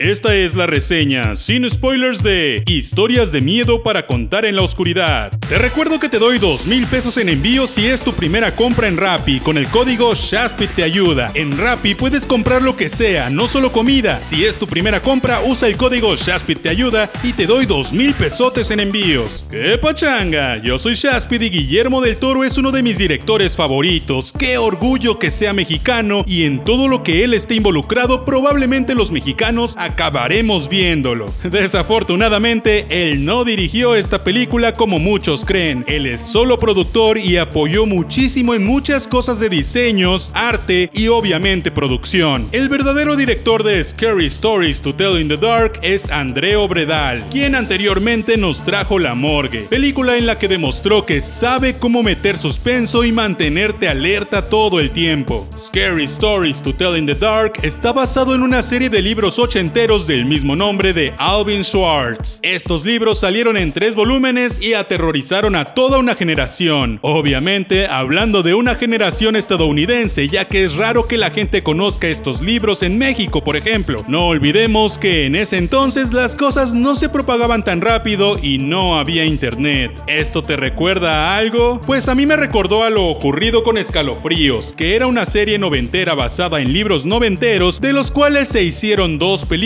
Esta es la reseña, sin spoilers, de Historias de miedo para contar en la oscuridad. Te recuerdo que te doy dos mil pesos en envío si es tu primera compra en Rappi. Con el código Shaspit te ayuda. En Rappi puedes comprar lo que sea, no solo comida. Si es tu primera compra, usa el código Shaspit te ayuda y te doy dos mil pesotes en envíos. ¡Qué pachanga! Yo soy Shaspit y Guillermo del Toro es uno de mis directores favoritos. ¡Qué orgullo que sea mexicano! Y en todo lo que él esté involucrado, probablemente los mexicanos acabaremos viéndolo. Desafortunadamente, él no dirigió esta película como muchos creen. Él es solo productor y apoyó muchísimo en muchas cosas de diseños, arte y obviamente producción. El verdadero director de Scary Stories to Tell in the Dark es André Obredal, quien anteriormente nos trajo La Morgue, película en la que demostró que sabe cómo meter suspenso y mantenerte alerta todo el tiempo. Scary Stories to Tell in the Dark está basado en una serie de libros ochenteros del mismo nombre de Alvin Schwartz. Estos libros salieron en tres volúmenes y aterrorizaron a toda una generación. Obviamente, hablando de una generación estadounidense, ya que es raro que la gente conozca estos libros en México, por ejemplo. No olvidemos que en ese entonces las cosas no se propagaban tan rápido y no había internet. ¿Esto te recuerda a algo? Pues a mí me recordó a lo ocurrido con Escalofríos, que era una serie noventera basada en libros noventeros, de los cuales se hicieron dos películas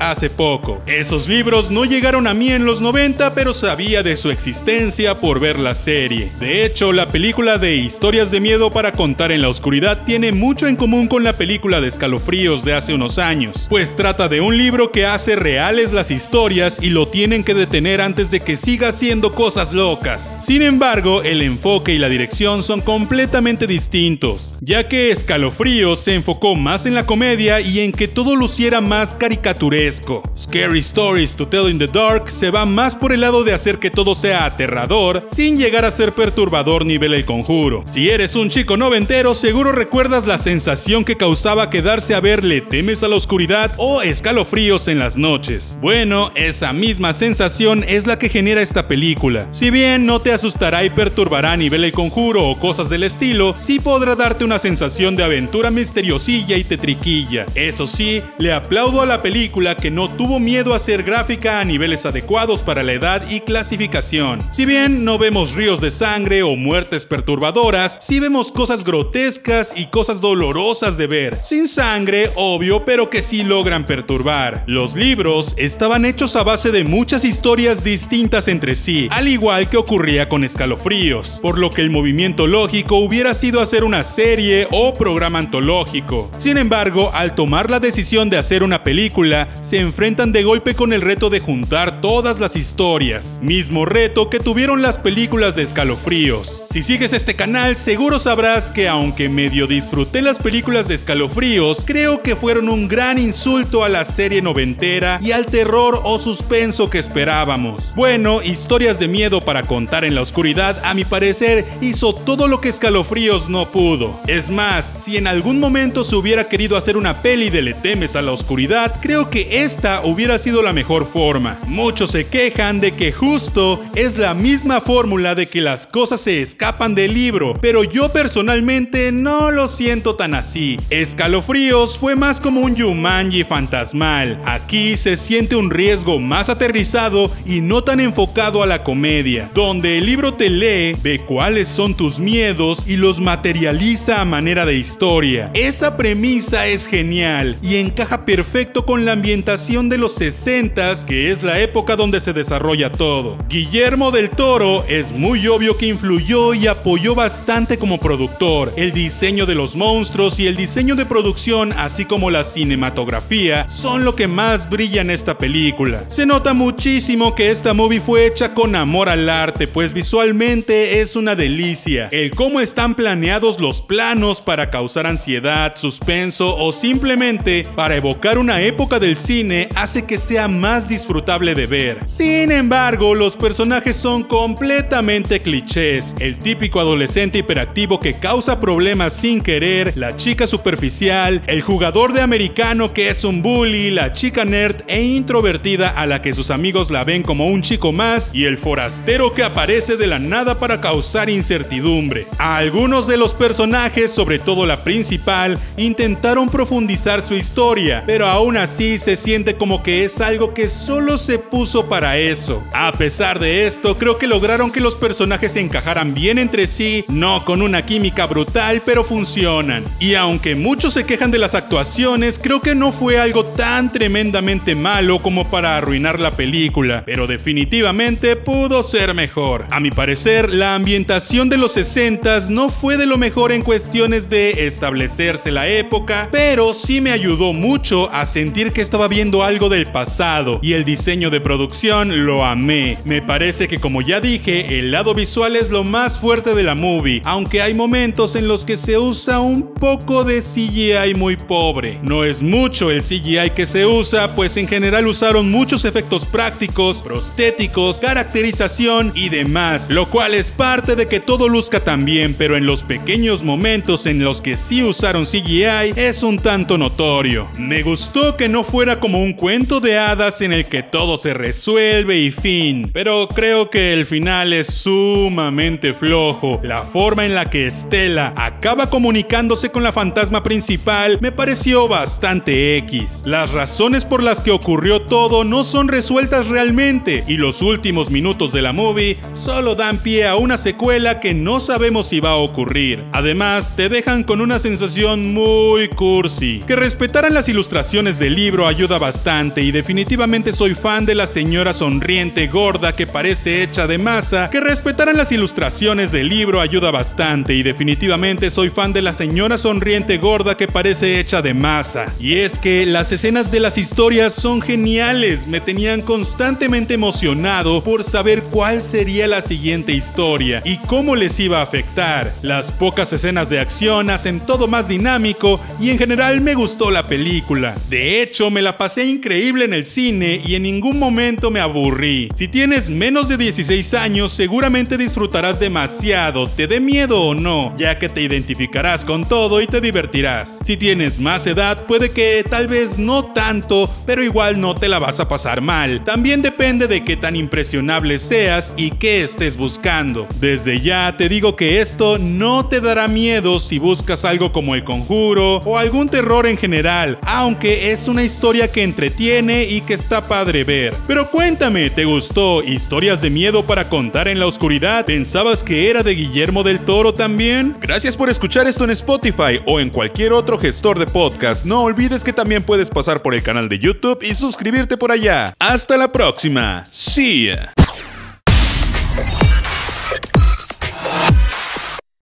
hace poco. Esos libros no llegaron a mí en los 90, pero sabía de su existencia por ver la serie. De hecho, la película de Historias de Miedo para contar en la oscuridad tiene mucho en común con la película de Escalofríos de hace unos años, pues trata de un libro que hace reales las historias y lo tienen que detener antes de que siga haciendo cosas locas. Sin embargo, el enfoque y la dirección son completamente distintos, ya que Escalofríos se enfocó más en la comedia y en que todo luciera más caricatural Scary Stories to Tell in the Dark se va más por el lado de hacer que todo sea aterrador sin llegar a ser perturbador nivel el conjuro. Si eres un chico noventero, seguro recuerdas la sensación que causaba quedarse a ver Le temes a la oscuridad o escalofríos en las noches. Bueno, esa misma sensación es la que genera esta película. Si bien no te asustará y perturbará a nivel el conjuro o cosas del estilo, sí podrá darte una sensación de aventura misteriosilla y tetriquilla. Eso sí, le aplaudo a la película que no tuvo miedo a ser gráfica a niveles adecuados para la edad y clasificación. Si bien no vemos ríos de sangre o muertes perturbadoras, sí vemos cosas grotescas y cosas dolorosas de ver. Sin sangre, obvio, pero que sí logran perturbar. Los libros estaban hechos a base de muchas historias distintas entre sí, al igual que ocurría con escalofríos, por lo que el movimiento lógico hubiera sido hacer una serie o programa antológico. Sin embargo, al tomar la decisión de hacer una película, se enfrentan de golpe con el reto de juntar todas las historias, mismo reto que tuvieron las películas de escalofríos. Si sigues este canal, seguro sabrás que aunque medio disfruté las películas de escalofríos, creo que fueron un gran insulto a la serie noventera y al terror o suspenso que esperábamos. Bueno, historias de miedo para contar en la oscuridad, a mi parecer, hizo todo lo que escalofríos no pudo. Es más, si en algún momento se hubiera querido hacer una peli de Le temes a la oscuridad, creo que esta hubiera sido la mejor forma. Muchos se quejan de que justo es la misma fórmula de que las cosas se escapan del libro, pero yo personalmente no lo siento tan así. Escalofríos fue más como un Yumanji fantasmal. Aquí se siente un riesgo más aterrizado y no tan enfocado a la comedia, donde el libro te lee, ve cuáles son tus miedos y los materializa a manera de historia. Esa premisa es genial y encaja perfecto con la ambientación de los 60 que es la época donde se desarrolla todo. Guillermo del Toro es muy obvio que influyó y apoyó bastante como productor. El diseño de los monstruos y el diseño de producción, así como la cinematografía, son lo que más brilla en esta película. Se nota muchísimo que esta movie fue hecha con amor al arte, pues visualmente es una delicia. El cómo están planeados los planos para causar ansiedad, suspenso o simplemente para evocar una época época del cine hace que sea más disfrutable de ver. Sin embargo, los personajes son completamente clichés. El típico adolescente hiperactivo que causa problemas sin querer, la chica superficial, el jugador de americano que es un bully, la chica nerd e introvertida a la que sus amigos la ven como un chico más y el forastero que aparece de la nada para causar incertidumbre. algunos de los personajes, sobre todo la principal, intentaron profundizar su historia, pero aún así así se siente como que es algo que solo se puso para eso. A pesar de esto, creo que lograron que los personajes se encajaran bien entre sí, no con una química brutal, pero funcionan. Y aunque muchos se quejan de las actuaciones, creo que no fue algo tan tremendamente malo como para arruinar la película, pero definitivamente pudo ser mejor. A mi parecer, la ambientación de los 60 no fue de lo mejor en cuestiones de establecerse la época, pero sí me ayudó mucho a sentir que estaba viendo algo del pasado y el diseño de producción lo amé. Me parece que como ya dije, el lado visual es lo más fuerte de la movie, aunque hay momentos en los que se usa un poco de CGI muy pobre. No es mucho el CGI que se usa, pues en general usaron muchos efectos prácticos, prostéticos, caracterización y demás, lo cual es parte de que todo luzca tan bien, pero en los pequeños momentos en los que sí usaron CGI es un tanto notorio. Me gustó que no fuera como un cuento de hadas en el que todo se resuelve y fin, pero creo que el final es sumamente flojo. La forma en la que Stella acaba comunicándose con la fantasma principal me pareció bastante X. Las razones por las que ocurrió todo no son resueltas realmente y los últimos minutos de la movie solo dan pie a una secuela que no sabemos si va a ocurrir. Además, te dejan con una sensación muy cursi. Que respetaran las ilustraciones del libro ayuda bastante y definitivamente soy fan de la señora sonriente gorda que parece hecha de masa. Que respetaran las ilustraciones del libro ayuda bastante y definitivamente soy fan de la señora sonriente gorda que parece hecha de masa. Y es que las escenas de las historias son geniales, me tenían constantemente emocionado por saber cuál sería la siguiente historia y cómo les iba a afectar. Las pocas escenas de acción hacen todo más dinámico y en general me gustó la película. De hecho, me la pasé increíble en el cine y en ningún momento me aburrí. Si tienes menos de 16 años, seguramente disfrutarás demasiado, te dé miedo o no, ya que te identificarás con todo y te divertirás. Si tienes más edad, puede que tal vez no tanto, pero igual no te la vas a pasar mal. También depende de qué tan impresionable seas y qué estés buscando. Desde ya te digo que esto no te dará miedo si buscas algo como el conjuro o algún terror en general, aunque es una historia que entretiene y que está padre ver. Pero cuéntame, ¿te gustó historias de miedo para contar en la oscuridad? ¿Pensabas que era de Guillermo del Toro también? Gracias por escuchar esto en Spotify o en cualquier otro gestor de podcast. No olvides que también puedes pasar por el canal de YouTube y suscribirte por allá. Hasta la próxima. See ya.